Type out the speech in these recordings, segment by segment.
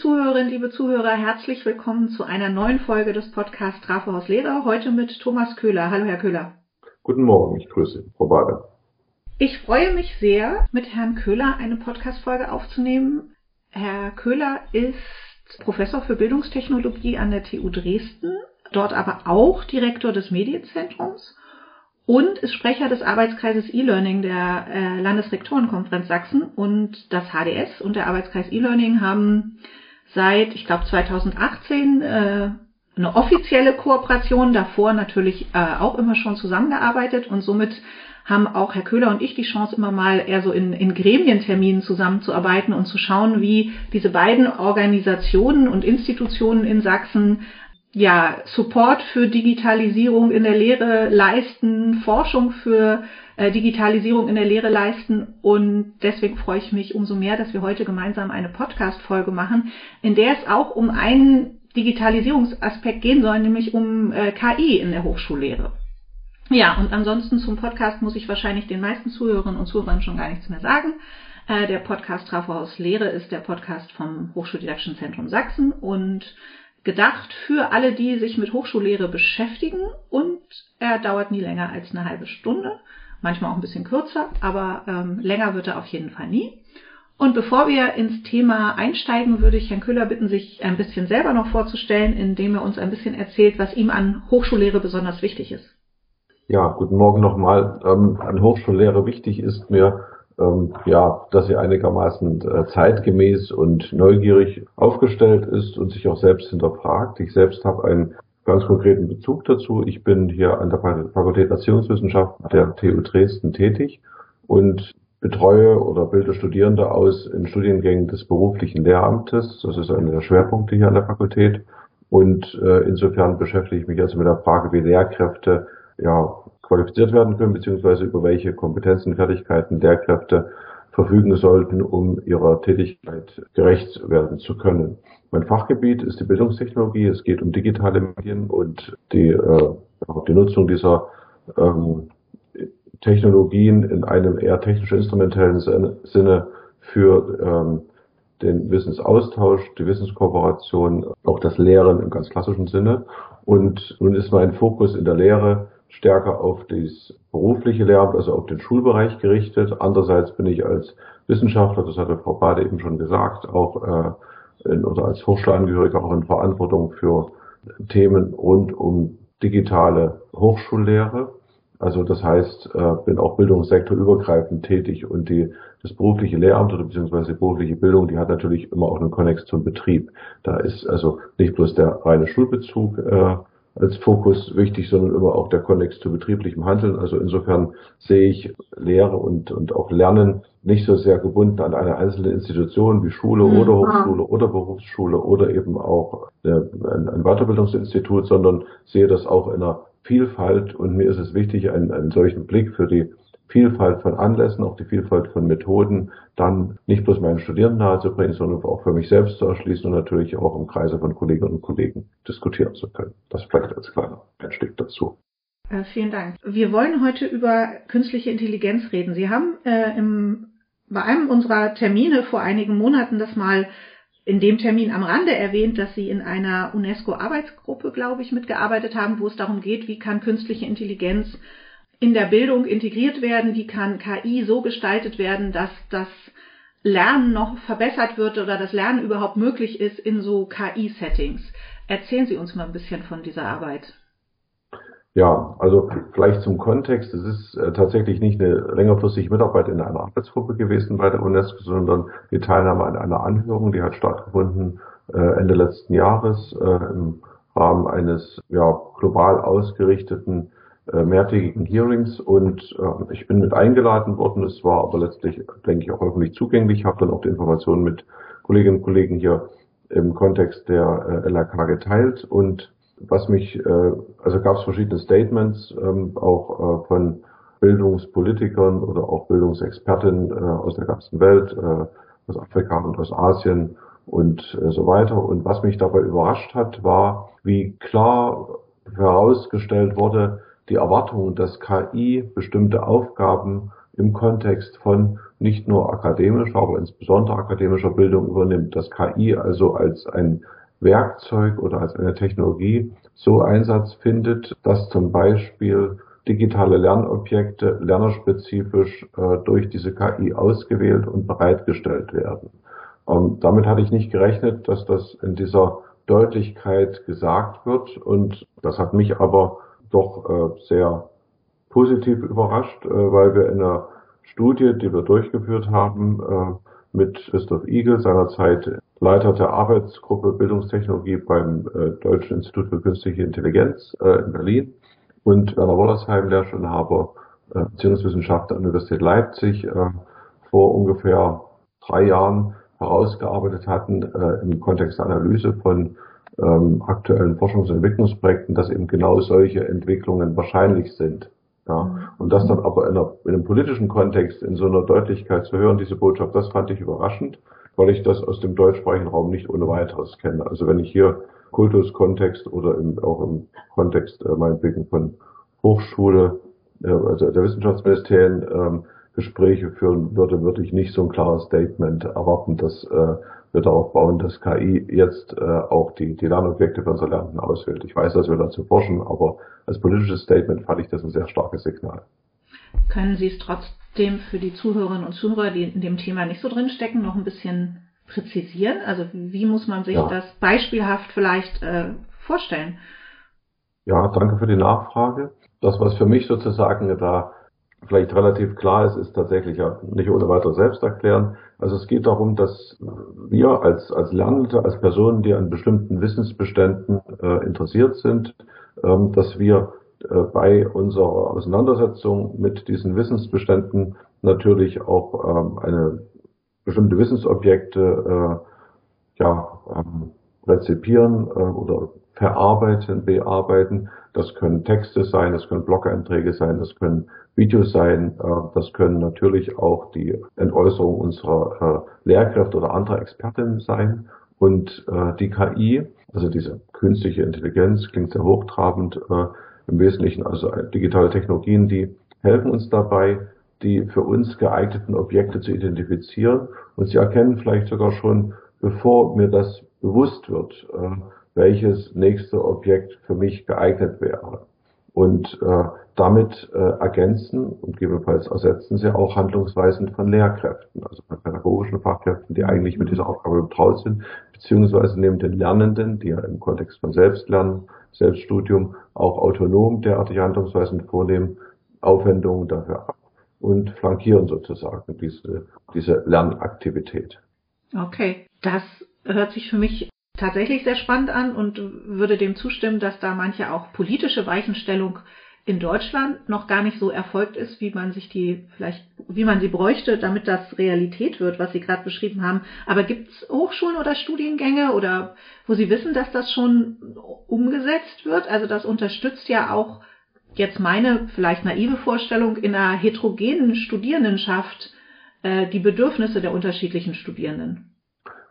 Zuhörerinnen, liebe Zuhörer, herzlich willkommen zu einer neuen Folge des Podcasts Trafohaus Lehrer. Heute mit Thomas Köhler. Hallo, Herr Köhler. Guten Morgen, ich grüße Frau Bader. Ich freue mich sehr, mit Herrn Köhler eine Podcast-Folge aufzunehmen. Herr Köhler ist Professor für Bildungstechnologie an der TU Dresden, dort aber auch Direktor des Medienzentrums und ist Sprecher des Arbeitskreises E-Learning der äh, Landesrektorenkonferenz Sachsen und das HDS und der Arbeitskreis E-Learning haben seit, ich glaube, 2018 äh, eine offizielle Kooperation, davor natürlich äh, auch immer schon zusammengearbeitet und somit haben auch Herr Köhler und ich die Chance, immer mal eher so in, in Gremienterminen zusammenzuarbeiten und zu schauen, wie diese beiden Organisationen und Institutionen in Sachsen ja, Support für Digitalisierung in der Lehre leisten, Forschung für äh, Digitalisierung in der Lehre leisten. Und deswegen freue ich mich umso mehr, dass wir heute gemeinsam eine Podcast-Folge machen, in der es auch um einen Digitalisierungsaspekt gehen soll, nämlich um äh, KI in der Hochschullehre. Ja, und ansonsten zum Podcast muss ich wahrscheinlich den meisten Zuhörerinnen und Zuhörern schon gar nichts mehr sagen. Äh, der Podcast Trafo aus Lehre ist der Podcast vom Hochschuldidaktischen Zentrum Sachsen und gedacht für alle, die sich mit Hochschullehre beschäftigen und er dauert nie länger als eine halbe Stunde, manchmal auch ein bisschen kürzer, aber ähm, länger wird er auf jeden Fall nie. Und bevor wir ins Thema einsteigen, würde ich Herrn Köhler bitten, sich ein bisschen selber noch vorzustellen, indem er uns ein bisschen erzählt, was ihm an Hochschullehre besonders wichtig ist. Ja, guten Morgen nochmal. Ähm, an Hochschullehre wichtig ist mir, ähm, ja, dass sie einigermaßen äh, zeitgemäß und neugierig aufgestellt ist und sich auch selbst hinterfragt. Ich selbst habe einen ganz konkreten Bezug dazu. Ich bin hier an der Fakultät Erziehungswissenschaft der TU Dresden tätig und betreue oder bilde Studierende aus in Studiengängen des beruflichen Lehramtes. Das ist einer der Schwerpunkte hier an der Fakultät. Und äh, insofern beschäftige ich mich also mit der Frage, wie Lehrkräfte ja, qualifiziert werden können, beziehungsweise über welche Kompetenzen, Fertigkeiten Lehrkräfte verfügen sollten, um ihrer Tätigkeit gerecht werden zu können. Mein Fachgebiet ist die Bildungstechnologie. Es geht um digitale Medien und die, äh, die Nutzung dieser ähm, Technologien in einem eher technisch-instrumentellen Sinne für ähm, den Wissensaustausch, die Wissenskooperation, auch das Lehren im ganz klassischen Sinne. Und nun ist mein Fokus in der Lehre stärker auf das berufliche Lehramt, also auf den Schulbereich gerichtet. Andererseits bin ich als Wissenschaftler, das hatte Frau Bade eben schon gesagt, auch äh, in, oder als Hochschulangehöriger auch in Verantwortung für Themen rund um digitale Hochschullehre. Also das heißt, äh, bin auch bildungssektorübergreifend tätig und die, das berufliche Lehramt oder beziehungsweise die berufliche Bildung, die hat natürlich immer auch einen Konnex zum Betrieb. Da ist also nicht bloß der reine Schulbezug äh, als Fokus wichtig, sondern immer auch der Konnex zu betrieblichem Handeln. Also insofern sehe ich Lehre und, und auch Lernen nicht so sehr gebunden an eine einzelne Institution wie Schule mhm. oder Hochschule oder Berufsschule oder eben auch ein, ein Weiterbildungsinstitut, sondern sehe das auch in einer Vielfalt und mir ist es wichtig, einen, einen solchen Blick für die Vielfalt von Anlässen, auch die Vielfalt von Methoden, dann nicht bloß meinen Studierenden nahezubringen, sondern auch für mich selbst zu erschließen und natürlich auch im Kreise von Kolleginnen und Kollegen diskutieren zu können. Das vielleicht als kleiner Einstieg dazu. Äh, vielen Dank. Wir wollen heute über künstliche Intelligenz reden. Sie haben äh, im, bei einem unserer Termine vor einigen Monaten das mal in dem Termin am Rande erwähnt, dass Sie in einer UNESCO-Arbeitsgruppe, glaube ich, mitgearbeitet haben, wo es darum geht, wie kann künstliche Intelligenz in der Bildung integriert werden? Wie kann KI so gestaltet werden, dass das Lernen noch verbessert wird oder das Lernen überhaupt möglich ist in so KI-Settings? Erzählen Sie uns mal ein bisschen von dieser Arbeit. Ja, also vielleicht zum Kontext. Es ist äh, tatsächlich nicht eine längerfristige Mitarbeit in einer Arbeitsgruppe gewesen bei der UNESCO, sondern die Teilnahme an einer Anhörung, die hat stattgefunden äh, Ende letzten Jahres äh, im Rahmen eines ja, global ausgerichteten mehrtägigen Hearings und äh, ich bin mit eingeladen worden. Es war aber letztlich, denke ich, auch öffentlich zugänglich. Ich habe dann auch die Informationen mit Kolleginnen und Kollegen hier im Kontext der äh, LAK geteilt und was mich, äh, also gab es verschiedene Statements, ähm, auch äh, von Bildungspolitikern oder auch Bildungsexperten äh, aus der ganzen Welt, äh, aus Afrika und aus Asien und äh, so weiter. Und was mich dabei überrascht hat, war, wie klar herausgestellt wurde, die Erwartung, dass KI bestimmte Aufgaben im Kontext von nicht nur akademischer, aber insbesondere akademischer Bildung übernimmt, dass KI also als ein Werkzeug oder als eine Technologie so Einsatz findet, dass zum Beispiel digitale Lernobjekte lernerspezifisch äh, durch diese KI ausgewählt und bereitgestellt werden. Ähm, damit hatte ich nicht gerechnet, dass das in dieser Deutlichkeit gesagt wird und das hat mich aber doch äh, sehr positiv überrascht, äh, weil wir in einer Studie, die wir durchgeführt haben, äh, mit Christoph Igel, seinerzeit Leiter der Arbeitsgruppe Bildungstechnologie beim äh, Deutschen Institut für Künstliche Intelligenz äh, in Berlin und Werner Wollersheim, Lehrstuhlinhaber äh, Beziehungswissenschaft der Universität Leipzig, äh, vor ungefähr drei Jahren herausgearbeitet hatten äh, im Kontext der Analyse von ähm, aktuellen Forschungs- und Entwicklungsprojekten, dass eben genau solche Entwicklungen wahrscheinlich sind. Ja. Mhm. Und das dann aber in, einer, in einem politischen Kontext in so einer Deutlichkeit zu hören, diese Botschaft, das fand ich überraschend, weil ich das aus dem deutschsprachigen Raum nicht ohne weiteres kenne. Also wenn ich hier Kultuskontext oder im, auch im Kontext äh, meinetwegen von Hochschule, äh, also der Wissenschaftsministerien ähm, Gespräche führen würde, würde ich nicht so ein klares Statement erwarten, dass äh, wir darauf bauen, dass KI jetzt äh, auch die, die Lernobjekte für unsere Lernenden auswählt. Ich weiß, dass wir dazu forschen, aber als politisches Statement fand ich das ein sehr starkes Signal. Können Sie es trotzdem für die Zuhörerinnen und Zuhörer, die in dem Thema nicht so drinstecken, noch ein bisschen präzisieren? Also wie muss man sich ja. das beispielhaft vielleicht äh, vorstellen? Ja, danke für die Nachfrage. Das, was für mich sozusagen da vielleicht relativ klar ist, ist tatsächlich ja nicht ohne weiteres selbst erklären. Also es geht darum, dass wir als, als Lernende, als Personen, die an bestimmten Wissensbeständen äh, interessiert sind, ähm, dass wir äh, bei unserer Auseinandersetzung mit diesen Wissensbeständen natürlich auch ähm, eine bestimmte Wissensobjekte äh, ja, ähm, rezipieren äh, oder verarbeiten, bearbeiten. Das können Texte sein, das können Blog-Einträge sein, das können Videos sein, äh, das können natürlich auch die Entäußerungen unserer äh, Lehrkräfte oder anderer Expertinnen sein. Und äh, die KI, also diese künstliche Intelligenz, klingt sehr hochtrabend, im Wesentlichen also digitale Technologien, die helfen uns dabei, die für uns geeigneten Objekte zu identifizieren. Und sie erkennen vielleicht sogar schon, bevor mir das bewusst wird, welches nächste Objekt für mich geeignet wäre. Und äh, damit äh, ergänzen und gegebenenfalls ersetzen sie auch Handlungsweisen von Lehrkräften, also von pädagogischen Fachkräften, die eigentlich mit dieser Aufgabe betraut sind, beziehungsweise nehmen den Lernenden, die ja im Kontext von Selbstlernen, Selbststudium auch autonom derartige Handlungsweisen vornehmen, Aufwendungen dafür ab und flankieren sozusagen diese, diese Lernaktivität. Okay, das hört sich für mich tatsächlich sehr spannend an und würde dem zustimmen, dass da manche auch politische Weichenstellung in Deutschland noch gar nicht so erfolgt ist, wie man sich die vielleicht, wie man sie bräuchte, damit das Realität wird, was Sie gerade beschrieben haben. Aber gibt es Hochschulen oder Studiengänge oder wo Sie wissen, dass das schon umgesetzt wird? Also das unterstützt ja auch jetzt meine vielleicht naive Vorstellung in einer heterogenen Studierendenschaft äh, die Bedürfnisse der unterschiedlichen Studierenden.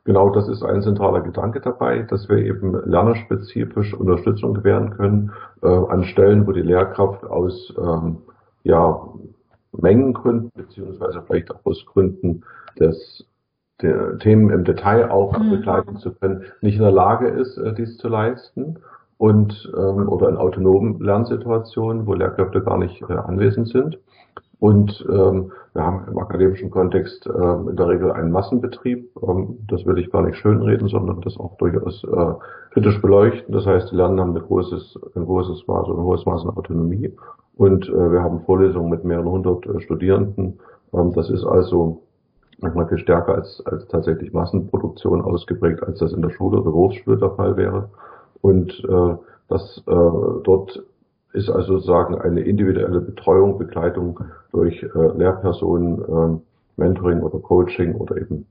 Genau das ist ein zentraler Gedanke dabei, dass wir eben lernerspezifisch Unterstützung gewähren können äh, an Stellen, wo die Lehrkraft aus ähm, ja, Mengengründen beziehungsweise vielleicht auch aus Gründen des der Themen im Detail auch mhm. begleiten zu können, nicht in der Lage ist, äh, dies zu leisten und ähm, oder in autonomen Lernsituationen, wo Lehrkräfte gar nicht äh, anwesend sind. Und ähm, wir haben im akademischen Kontext äh, in der Regel einen Massenbetrieb. Ähm, das will ich gar nicht schönreden, sondern das auch durchaus äh, kritisch beleuchten. Das heißt, die Lernen haben ein großes, ein großes Maß, ein hohes Maß an Autonomie. Und äh, wir haben Vorlesungen mit mehreren hundert äh, Studierenden. Ähm, das ist also manchmal viel stärker als, als tatsächlich Massenproduktion ausgeprägt, als das in der Schule oder Berufsschule der Fall wäre. Und äh, das äh, dort ist also sozusagen eine individuelle Betreuung, Begleitung durch äh, Lehrpersonen, äh, Mentoring oder Coaching oder eben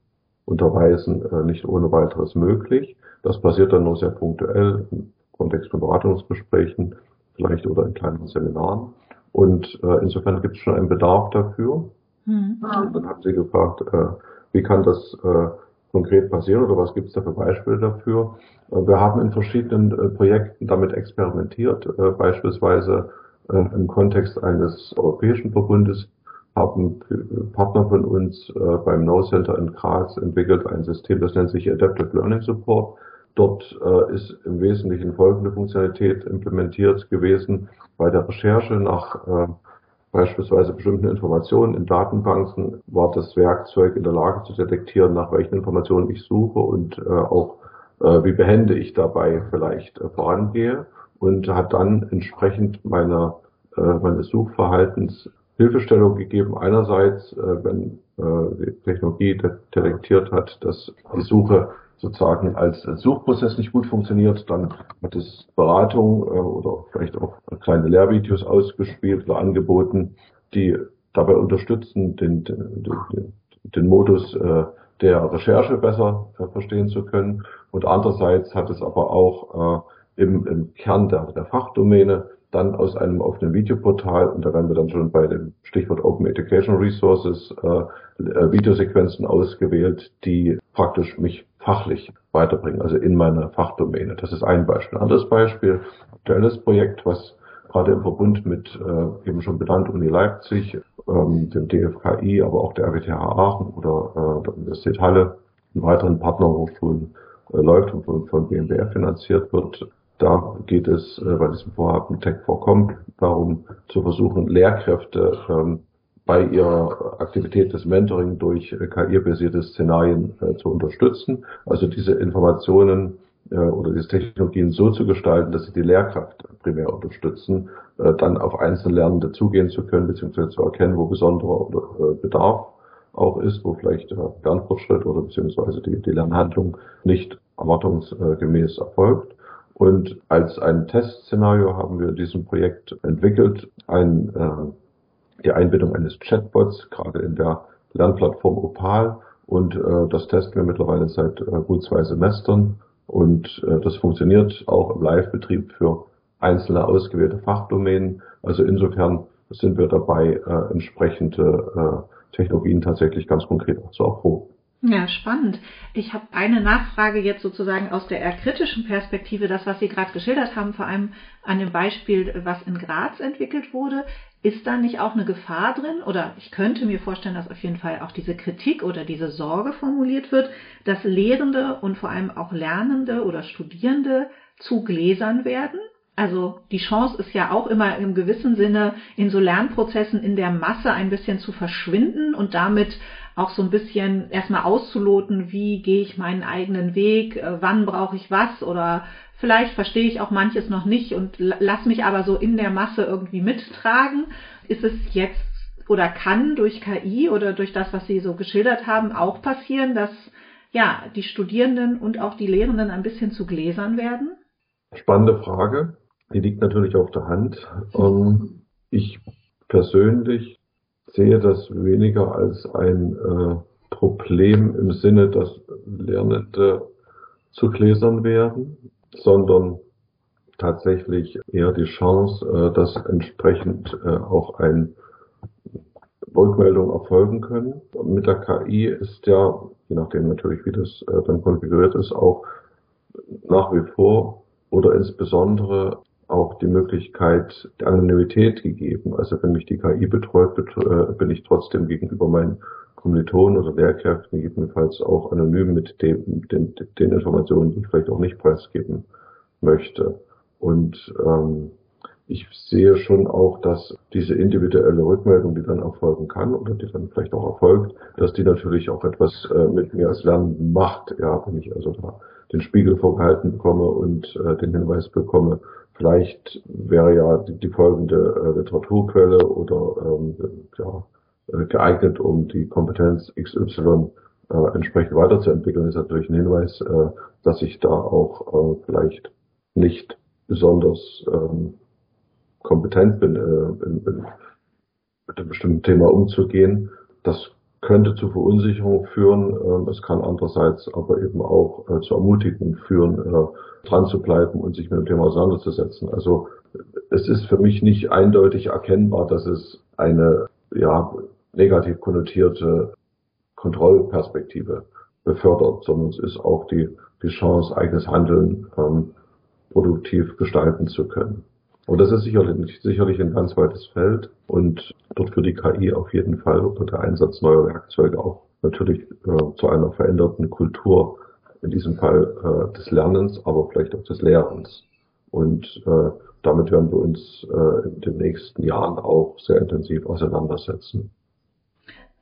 Unterweisen äh, nicht ohne weiteres möglich. Das passiert dann nur sehr punktuell im Kontext von Beratungsgesprächen, vielleicht oder in kleinen Seminaren. Und äh, insofern gibt es schon einen Bedarf dafür. Mhm. Und dann haben Sie gefragt, äh, wie kann das äh, konkret passieren oder was gibt es da für Beispiele dafür? Äh, wir haben in verschiedenen äh, Projekten damit experimentiert, äh, beispielsweise im Kontext eines europäischen Verbundes haben Partner von uns beim No Center in Graz entwickelt ein System, das nennt sich Adaptive Learning Support. Dort ist im Wesentlichen folgende Funktionalität implementiert gewesen. Bei der Recherche nach beispielsweise bestimmten Informationen in Datenbanken war das Werkzeug in der Lage zu detektieren, nach welchen Informationen ich suche und äh, auch äh, wie behende ich dabei vielleicht äh, vorangehe und hat dann entsprechend meiner äh, meines Suchverhaltens Hilfestellung gegeben. Einerseits, äh, wenn äh, die Technologie detektiert hat, dass die Suche sozusagen als Suchprozess nicht gut funktioniert, dann hat es Beratung äh, oder vielleicht auch kleine Lehrvideos ausgespielt oder angeboten, die dabei unterstützen, den, den, den, den Modus äh, der Recherche besser verstehen zu können. Und andererseits hat es aber auch äh, im, im Kern der, der Fachdomäne dann aus einem offenen Videoportal, und da werden wir dann schon bei dem Stichwort Open Education Resources, äh, Videosequenzen ausgewählt, die praktisch mich fachlich weiterbringen, also in meiner Fachdomäne. Das ist ein Beispiel. Ein anderes Beispiel, aktuelles Projekt, was gerade im Verbund mit äh, eben schon benannt Uni Leipzig, ähm, dem DFKI, aber auch der RWTH Aachen oder äh, der Universität Halle und weiteren Partnerhochschulen äh, läuft und von, von BMBF finanziert wird, da geht es äh, bei diesem Vorhaben Tech 4 Com darum, zu versuchen, Lehrkräfte ähm, bei ihrer Aktivität des Mentoring durch KI-basierte Szenarien äh, zu unterstützen. Also diese Informationen äh, oder diese Technologien so zu gestalten, dass sie die Lehrkraft primär unterstützen, äh, dann auf einzelne Lernende zugehen zu können, beziehungsweise zu erkennen, wo besonderer äh, Bedarf auch ist, wo vielleicht der Lernfortschritt oder beziehungsweise die, die Lernhandlung nicht erwartungsgemäß erfolgt. Und als ein Testszenario haben wir in diesem Projekt entwickelt, ein, äh, die Einbindung eines Chatbots, gerade in der Lernplattform Opal. Und äh, das testen wir mittlerweile seit äh, gut zwei Semestern. Und äh, das funktioniert auch im Live-Betrieb für einzelne ausgewählte Fachdomänen. Also insofern sind wir dabei, äh, entsprechende äh, Technologien tatsächlich ganz konkret zu erproben. Ja, spannend. Ich habe eine Nachfrage jetzt sozusagen aus der eher kritischen Perspektive, das, was Sie gerade geschildert haben, vor allem an dem Beispiel, was in Graz entwickelt wurde. Ist da nicht auch eine Gefahr drin? Oder ich könnte mir vorstellen, dass auf jeden Fall auch diese Kritik oder diese Sorge formuliert wird, dass Lehrende und vor allem auch Lernende oder Studierende zu Gläsern werden also die Chance ist ja auch immer im gewissen Sinne in so Lernprozessen in der Masse ein bisschen zu verschwinden und damit auch so ein bisschen erstmal auszuloten, wie gehe ich meinen eigenen Weg, äh, wann brauche ich was oder vielleicht verstehe ich auch manches noch nicht und lass mich aber so in der Masse irgendwie mittragen. Ist es jetzt oder kann durch KI oder durch das, was Sie so geschildert haben, auch passieren, dass ja die Studierenden und auch die Lehrenden ein bisschen zu Gläsern werden? Spannende Frage. Die liegt natürlich auf der Hand. Ähm, ich persönlich sehe das weniger als ein äh, Problem im Sinne, dass Lernende zu Gläsern werden, sondern tatsächlich eher die Chance, äh, dass entsprechend äh, auch ein Rückmeldung erfolgen können. Mit der KI ist ja, je nachdem natürlich, wie das äh, dann konfiguriert ist, auch nach wie vor oder insbesondere auch die Möglichkeit der Anonymität gegeben. Also wenn mich die KI betreut, äh, bin ich trotzdem gegenüber meinen Kommilitonen oder Lehrkräften gegebenenfalls auch anonym mit dem, den, den Informationen, die ich vielleicht auch nicht preisgeben möchte. Und ähm, ich sehe schon auch, dass diese individuelle Rückmeldung, die dann erfolgen kann oder die dann vielleicht auch erfolgt, dass die natürlich auch etwas äh, mit mir als Lernen macht. Ja, wenn ich also da den Spiegel vorgehalten bekomme und äh, den Hinweis bekomme, Vielleicht wäre ja die, die folgende äh, Literaturquelle oder ähm, ja, äh, geeignet, um die Kompetenz XY äh, entsprechend weiterzuentwickeln, ist natürlich ein Hinweis, äh, dass ich da auch äh, vielleicht nicht besonders ähm, kompetent bin, äh, in, in, mit einem bestimmten Thema umzugehen. Das könnte zu Verunsicherung führen. Ähm, es kann andererseits aber eben auch äh, zu Ermutigung führen, äh, dran zu bleiben und sich mit dem Thema auseinanderzusetzen. Also es ist für mich nicht eindeutig erkennbar, dass es eine ja, negativ konnotierte Kontrollperspektive befördert, sondern es ist auch die, die Chance, eigenes Handeln ähm, produktiv gestalten zu können. Und das ist sicherlich, sicherlich ein ganz weites Feld und dort für die KI auf jeden Fall oder der Einsatz neuer Werkzeuge auch natürlich äh, zu einer veränderten Kultur, in diesem Fall äh, des Lernens, aber vielleicht auch des Lehrens. Und äh, damit werden wir uns äh, in den nächsten Jahren auch sehr intensiv auseinandersetzen.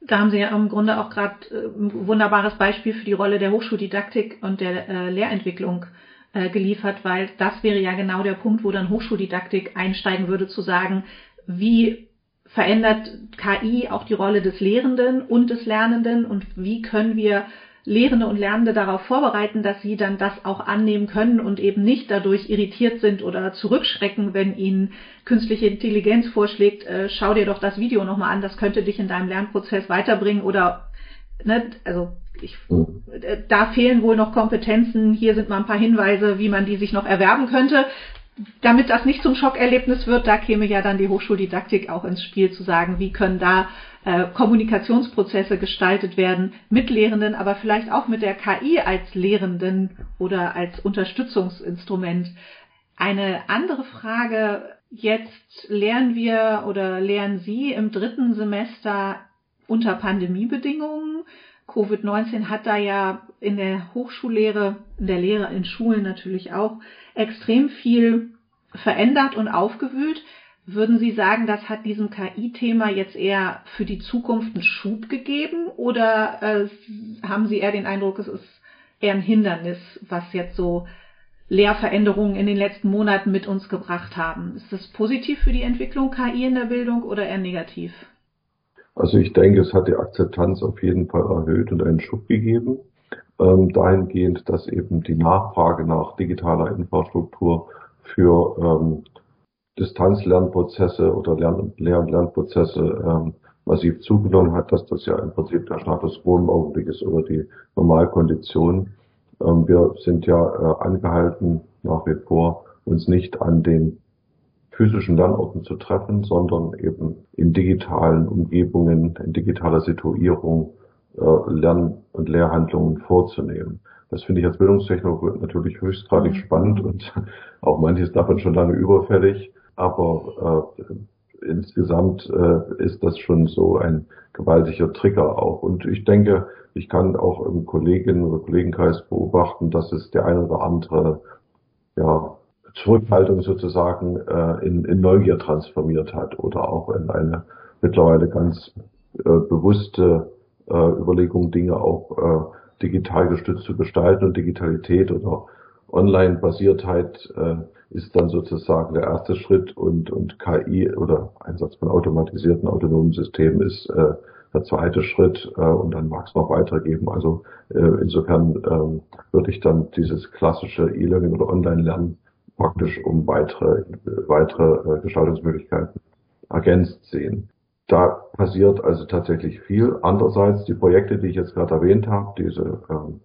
Da haben Sie ja im Grunde auch gerade äh, ein wunderbares Beispiel für die Rolle der Hochschuldidaktik und der äh, Lehrentwicklung äh, geliefert, weil das wäre ja genau der Punkt, wo dann Hochschuldidaktik einsteigen würde, zu sagen, wie verändert KI auch die Rolle des Lehrenden und des Lernenden und wie können wir Lehrende und Lernende darauf vorbereiten, dass sie dann das auch annehmen können und eben nicht dadurch irritiert sind oder zurückschrecken, wenn ihnen künstliche Intelligenz vorschlägt, äh, schau dir doch das Video nochmal an, das könnte dich in deinem Lernprozess weiterbringen oder, ne, also ich, äh, da fehlen wohl noch Kompetenzen, hier sind mal ein paar Hinweise, wie man die sich noch erwerben könnte. Damit das nicht zum Schockerlebnis wird, da käme ja dann die Hochschuldidaktik auch ins Spiel zu sagen, wie können da äh, Kommunikationsprozesse gestaltet werden mit Lehrenden, aber vielleicht auch mit der KI als Lehrenden oder als Unterstützungsinstrument. Eine andere Frage, jetzt lernen wir oder lernen Sie im dritten Semester unter Pandemiebedingungen. Covid-19 hat da ja in der Hochschullehre, in der Lehre in Schulen natürlich auch extrem viel verändert und aufgewühlt. Würden Sie sagen, das hat diesem KI-Thema jetzt eher für die Zukunft einen Schub gegeben oder äh, haben Sie eher den Eindruck, es ist eher ein Hindernis, was jetzt so Lehrveränderungen in den letzten Monaten mit uns gebracht haben? Ist das positiv für die Entwicklung KI in der Bildung oder eher negativ? Also ich denke, es hat die Akzeptanz auf jeden Fall erhöht und einen Schub gegeben, ähm, dahingehend, dass eben die Nachfrage nach digitaler Infrastruktur für ähm, Distanzlernprozesse oder Lern Lehr- und Lernprozesse ähm, massiv zugenommen hat, dass das ja im Prinzip der Status quo im Augenblick ist oder die Normalkondition. Ähm, wir sind ja äh, angehalten, nach wie vor uns nicht an den physischen Lernorten zu treffen, sondern eben in digitalen Umgebungen, in digitaler Situierung äh, Lern- und Lehrhandlungen vorzunehmen. Das finde ich als Bildungstechnologe natürlich höchstgradig mhm. spannend und auch manches davon schon lange überfällig aber äh, insgesamt äh, ist das schon so ein gewaltiger Trigger auch. Und ich denke, ich kann auch im Kolleginnen- oder Kollegenkreis beobachten, dass es der eine oder andere ja, Zurückhaltung sozusagen äh, in, in Neugier transformiert hat oder auch in eine mittlerweile ganz äh, bewusste äh, Überlegung, Dinge auch äh, digital gestützt zu gestalten und Digitalität oder Online-Basiertheit äh, ist dann sozusagen der erste Schritt und, und KI oder Einsatz von automatisierten autonomen Systemen ist äh, der zweite Schritt äh, und dann mag es noch weitergeben. Also äh, insofern ähm, würde ich dann dieses klassische E-Learning oder Online-Lernen praktisch um weitere, weitere äh, Gestaltungsmöglichkeiten ergänzt sehen. Da passiert also tatsächlich viel. Andererseits die Projekte, die ich jetzt gerade erwähnt habe, diese ähm,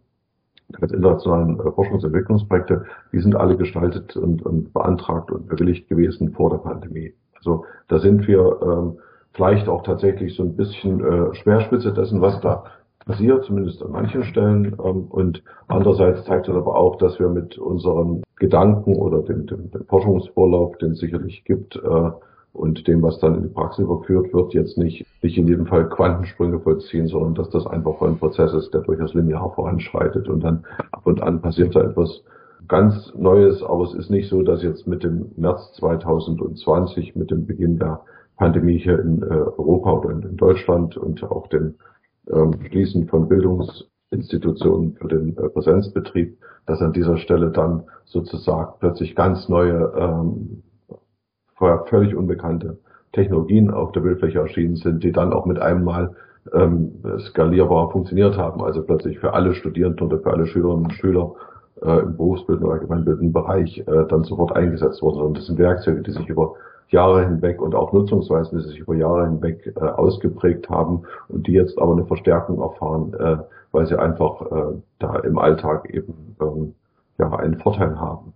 ganz internationalen äh, Forschungsentwicklungsprojekte, die sind alle gestaltet und, und beantragt und bewilligt gewesen vor der Pandemie. Also da sind wir ähm, vielleicht auch tatsächlich so ein bisschen äh, Schwerspitze dessen, was da passiert, zumindest an manchen Stellen. Ähm, und andererseits zeigt es aber auch, dass wir mit unseren Gedanken oder dem, dem, dem Forschungsvorlauf, den es sicherlich gibt, äh, und dem, was dann in die Praxis überführt wird, jetzt nicht, nicht in jedem Fall Quantensprünge vollziehen, sondern dass das einfach ein Prozess ist, der durchaus linear voranschreitet und dann ab und an passiert da etwas ganz Neues, aber es ist nicht so, dass jetzt mit dem März 2020, mit dem Beginn der Pandemie hier in äh, Europa oder in, Deutschland und auch dem ähm, Schließen von Bildungsinstitutionen für den äh, Präsenzbetrieb, dass an dieser Stelle dann sozusagen plötzlich ganz neue ähm, vorher völlig unbekannte Technologien auf der Bildfläche erschienen sind, die dann auch mit einem Mal ähm, skalierbar funktioniert haben. Also plötzlich für alle Studierenden oder für alle Schülerinnen und Schüler äh, im berufsbildenden oder allgemeinbildenden Bereich äh, dann sofort eingesetzt wurden. Und das sind Werkzeuge, die sich über Jahre hinweg und auch Nutzungsweisen, die sich über Jahre hinweg äh, ausgeprägt haben und die jetzt aber eine Verstärkung erfahren, äh, weil sie einfach äh, da im Alltag eben ähm, ja einen Vorteil haben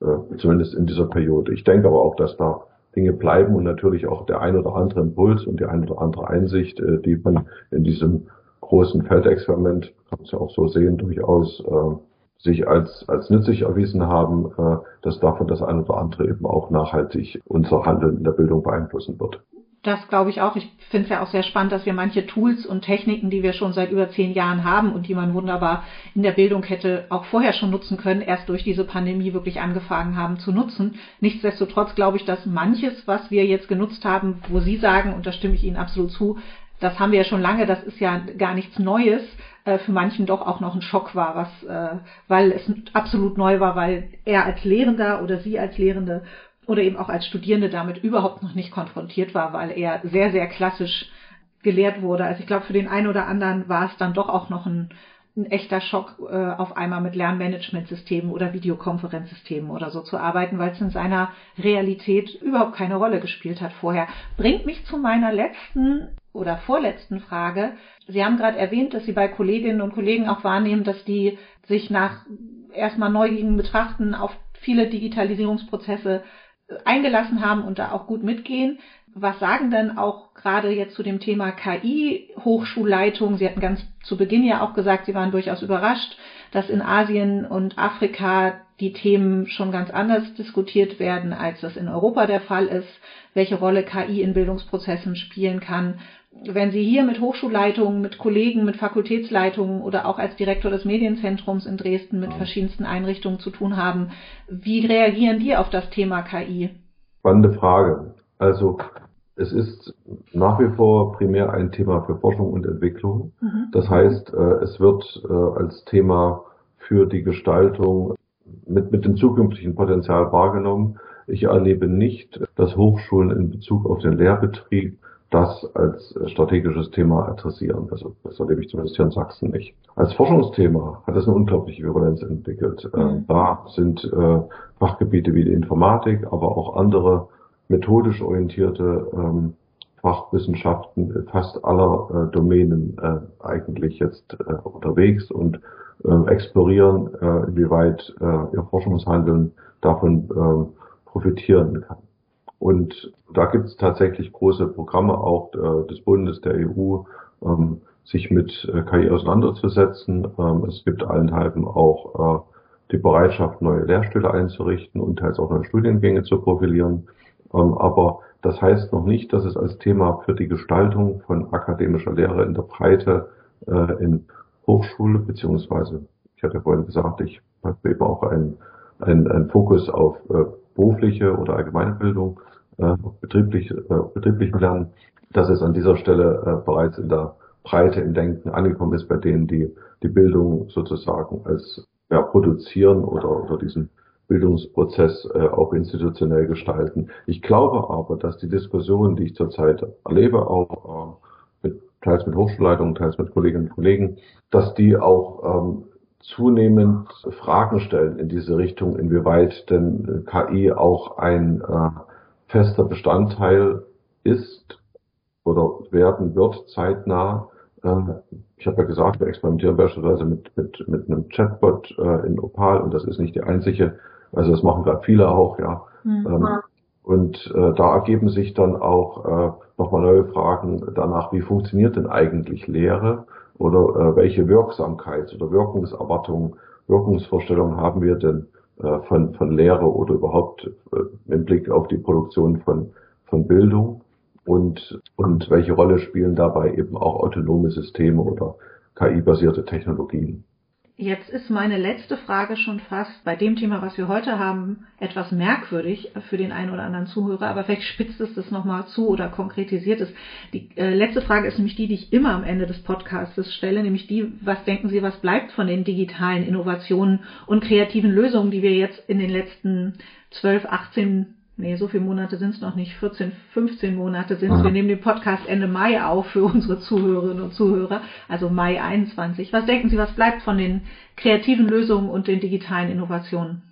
äh, zumindest in dieser Periode. Ich denke aber auch, dass da Dinge bleiben und natürlich auch der ein oder andere Impuls und die ein oder andere Einsicht, äh, die man in diesem großen Feldexperiment, kann man es ja auch so sehen, durchaus äh, sich als, als nützlich erwiesen haben, äh, dass davon das eine oder andere eben auch nachhaltig unser Handeln in der Bildung beeinflussen wird. Das glaube ich auch. Ich finde es ja auch sehr spannend, dass wir manche Tools und Techniken, die wir schon seit über zehn Jahren haben und die man wunderbar in der Bildung hätte auch vorher schon nutzen können, erst durch diese Pandemie wirklich angefangen haben zu nutzen. Nichtsdestotrotz glaube ich, dass manches, was wir jetzt genutzt haben, wo Sie sagen, und da stimme ich Ihnen absolut zu, das haben wir ja schon lange, das ist ja gar nichts Neues, äh, für manchen doch auch noch ein Schock war, was, äh, weil es absolut neu war, weil er als Lehrender oder sie als Lehrende oder eben auch als Studierende damit überhaupt noch nicht konfrontiert war, weil er sehr, sehr klassisch gelehrt wurde. Also ich glaube, für den einen oder anderen war es dann doch auch noch ein, ein echter Schock, äh, auf einmal mit Lernmanagementsystemen oder Videokonferenzsystemen oder so zu arbeiten, weil es in seiner Realität überhaupt keine Rolle gespielt hat vorher. Bringt mich zu meiner letzten oder vorletzten Frage. Sie haben gerade erwähnt, dass Sie bei Kolleginnen und Kollegen auch wahrnehmen, dass die sich nach erstmal neugierigen Betrachten auf viele Digitalisierungsprozesse eingelassen haben und da auch gut mitgehen. Was sagen denn auch gerade jetzt zu dem Thema KI Hochschulleitung? Sie hatten ganz zu Beginn ja auch gesagt, Sie waren durchaus überrascht, dass in Asien und Afrika die Themen schon ganz anders diskutiert werden, als das in Europa der Fall ist, welche Rolle KI in Bildungsprozessen spielen kann. Wenn Sie hier mit Hochschulleitungen, mit Kollegen, mit Fakultätsleitungen oder auch als Direktor des Medienzentrums in Dresden mit verschiedensten Einrichtungen zu tun haben, wie reagieren die auf das Thema KI? Spannende Frage. Also es ist nach wie vor primär ein Thema für Forschung und Entwicklung. Mhm. Das heißt, äh, es wird äh, als Thema für die Gestaltung mit, mit dem zukünftigen Potenzial wahrgenommen. Ich erlebe nicht, dass Hochschulen in Bezug auf den Lehrbetrieb das als strategisches Thema adressieren. Also das erlebe ich zumindest hier in Sachsen nicht. Als Forschungsthema hat es eine unglaubliche Virulenz entwickelt. Mhm. Äh, da sind äh, Fachgebiete wie die Informatik, aber auch andere methodisch orientierte ähm, Fachwissenschaften fast aller äh, Domänen äh, eigentlich jetzt äh, unterwegs und äh, explorieren, äh, inwieweit äh, ihr Forschungshandeln davon äh, profitieren kann. Und da gibt es tatsächlich große Programme auch äh, des Bundes, der EU, ähm, sich mit äh, KI auseinanderzusetzen. Ähm, es gibt allenthalben auch äh, die Bereitschaft, neue Lehrstühle einzurichten und teils auch neue Studiengänge zu profilieren. Ähm, aber das heißt noch nicht, dass es als Thema für die Gestaltung von akademischer Lehre in der Breite in Hochschule, beziehungsweise, ich hatte vorhin gesagt, ich habe eben auch einen, einen, einen Fokus auf berufliche oder allgemeine Bildung äh, betrieblich, äh, betrieblichen Lernen, dass es an dieser Stelle äh, bereits in der Breite im Denken angekommen ist bei denen, die die Bildung sozusagen als ja, produzieren oder, oder diesen Bildungsprozess äh, auch institutionell gestalten. Ich glaube aber, dass die Diskussion, die ich zurzeit erlebe, auch äh, mit, teils mit Hochschulleitungen, teils mit Kolleginnen und Kollegen, dass die auch ähm, zunehmend Fragen stellen in diese Richtung, inwieweit denn KI auch ein äh, fester Bestandteil ist oder werden wird zeitnah. Ähm, ich habe ja gesagt, wir experimentieren beispielsweise mit, mit, mit einem Chatbot äh, in Opal und das ist nicht die einzige, also das machen gerade viele auch, ja. Mhm. Ähm, und äh, da ergeben sich dann auch äh, nochmal neue Fragen danach, wie funktioniert denn eigentlich Lehre oder äh, welche Wirksamkeit oder Wirkungserwartungen, Wirkungsvorstellungen haben wir denn äh, von, von Lehre oder überhaupt äh, im Blick auf die Produktion von, von Bildung und, und welche Rolle spielen dabei eben auch autonome Systeme oder KI-basierte Technologien. Jetzt ist meine letzte Frage schon fast bei dem Thema, was wir heute haben, etwas merkwürdig für den einen oder anderen Zuhörer, aber vielleicht spitzt es das nochmal zu oder konkretisiert es. Die äh, letzte Frage ist nämlich die, die ich immer am Ende des Podcasts stelle, nämlich die, was denken Sie, was bleibt von den digitalen Innovationen und kreativen Lösungen, die wir jetzt in den letzten 12, 18 nee, so viele Monate sind es noch nicht, 14, 15 Monate sind es. Wir nehmen den Podcast Ende Mai auf für unsere Zuhörerinnen und Zuhörer, also Mai 21. Was denken Sie, was bleibt von den kreativen Lösungen und den digitalen Innovationen?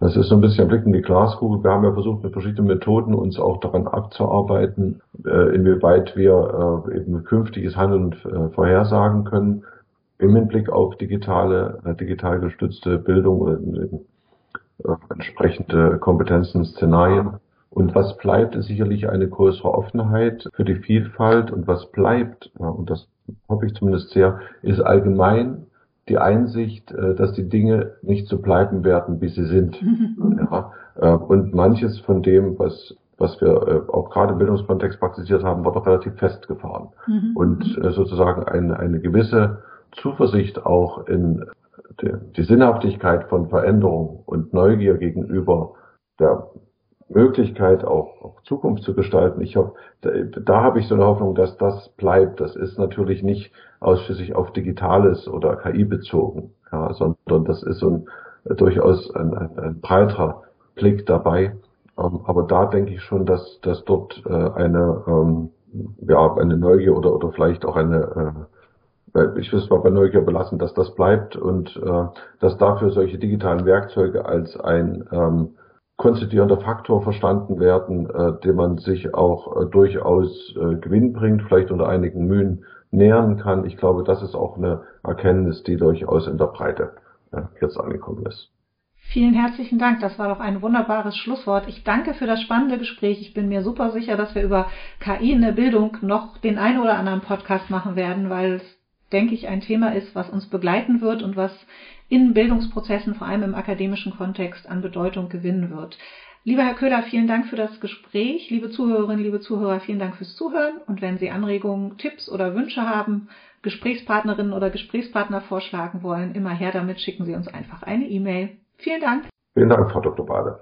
Das ist so ein bisschen ein Blick in die Glaskugel. Wir haben ja versucht, mit verschiedenen Methoden uns auch daran abzuarbeiten, äh, inwieweit wir äh, eben künftiges Handeln äh, vorhersagen können im Hinblick auf digitale, digital gestützte Bildung oder entsprechende Kompetenzen, Szenarien. Und was bleibt, ist sicherlich eine größere Offenheit für die Vielfalt. Und was bleibt, und das hoffe ich zumindest sehr, ist allgemein die Einsicht, äh, dass die Dinge nicht so bleiben werden, wie sie sind. Ja, äh, und manches von dem, was was wir äh, auch gerade im Bildungskontext praktiziert haben, war doch relativ festgefahren. Mhm. Und äh, sozusagen eine, eine gewisse Zuversicht auch in die, Sinnhaftigkeit von Veränderung und Neugier gegenüber der Möglichkeit, auch, auch Zukunft zu gestalten. Ich hab, da, da habe ich so eine Hoffnung, dass das bleibt. Das ist natürlich nicht ausschließlich auf Digitales oder KI bezogen, ja, sondern das ist so ein, durchaus ein, ein, ein breiterer Blick dabei. Ähm, aber da denke ich schon, dass, dass dort äh, eine, ähm, ja, eine Neugier oder, oder vielleicht auch eine, äh, ich will es mal bei Neugier belassen, dass das bleibt und äh, dass dafür solche digitalen Werkzeuge als ein ähm, konstituierender Faktor verstanden werden, äh, dem man sich auch äh, durchaus äh, Gewinn bringt, vielleicht unter einigen Mühen nähern kann. Ich glaube, das ist auch eine Erkenntnis, die durchaus in der Breite äh, jetzt angekommen ist. Vielen herzlichen Dank. Das war doch ein wunderbares Schlusswort. Ich danke für das spannende Gespräch. Ich bin mir super sicher, dass wir über KI in der Bildung noch den einen oder anderen Podcast machen werden, weil es, denke ich, ein Thema ist, was uns begleiten wird und was in Bildungsprozessen, vor allem im akademischen Kontext, an Bedeutung gewinnen wird. Lieber Herr Köhler, vielen Dank für das Gespräch. Liebe Zuhörerinnen, liebe Zuhörer, vielen Dank fürs Zuhören. Und wenn Sie Anregungen, Tipps oder Wünsche haben, Gesprächspartnerinnen oder Gesprächspartner vorschlagen wollen, immer her damit, schicken Sie uns einfach eine E-Mail. Vielen Dank. Vielen Dank, Frau Dr. Bade.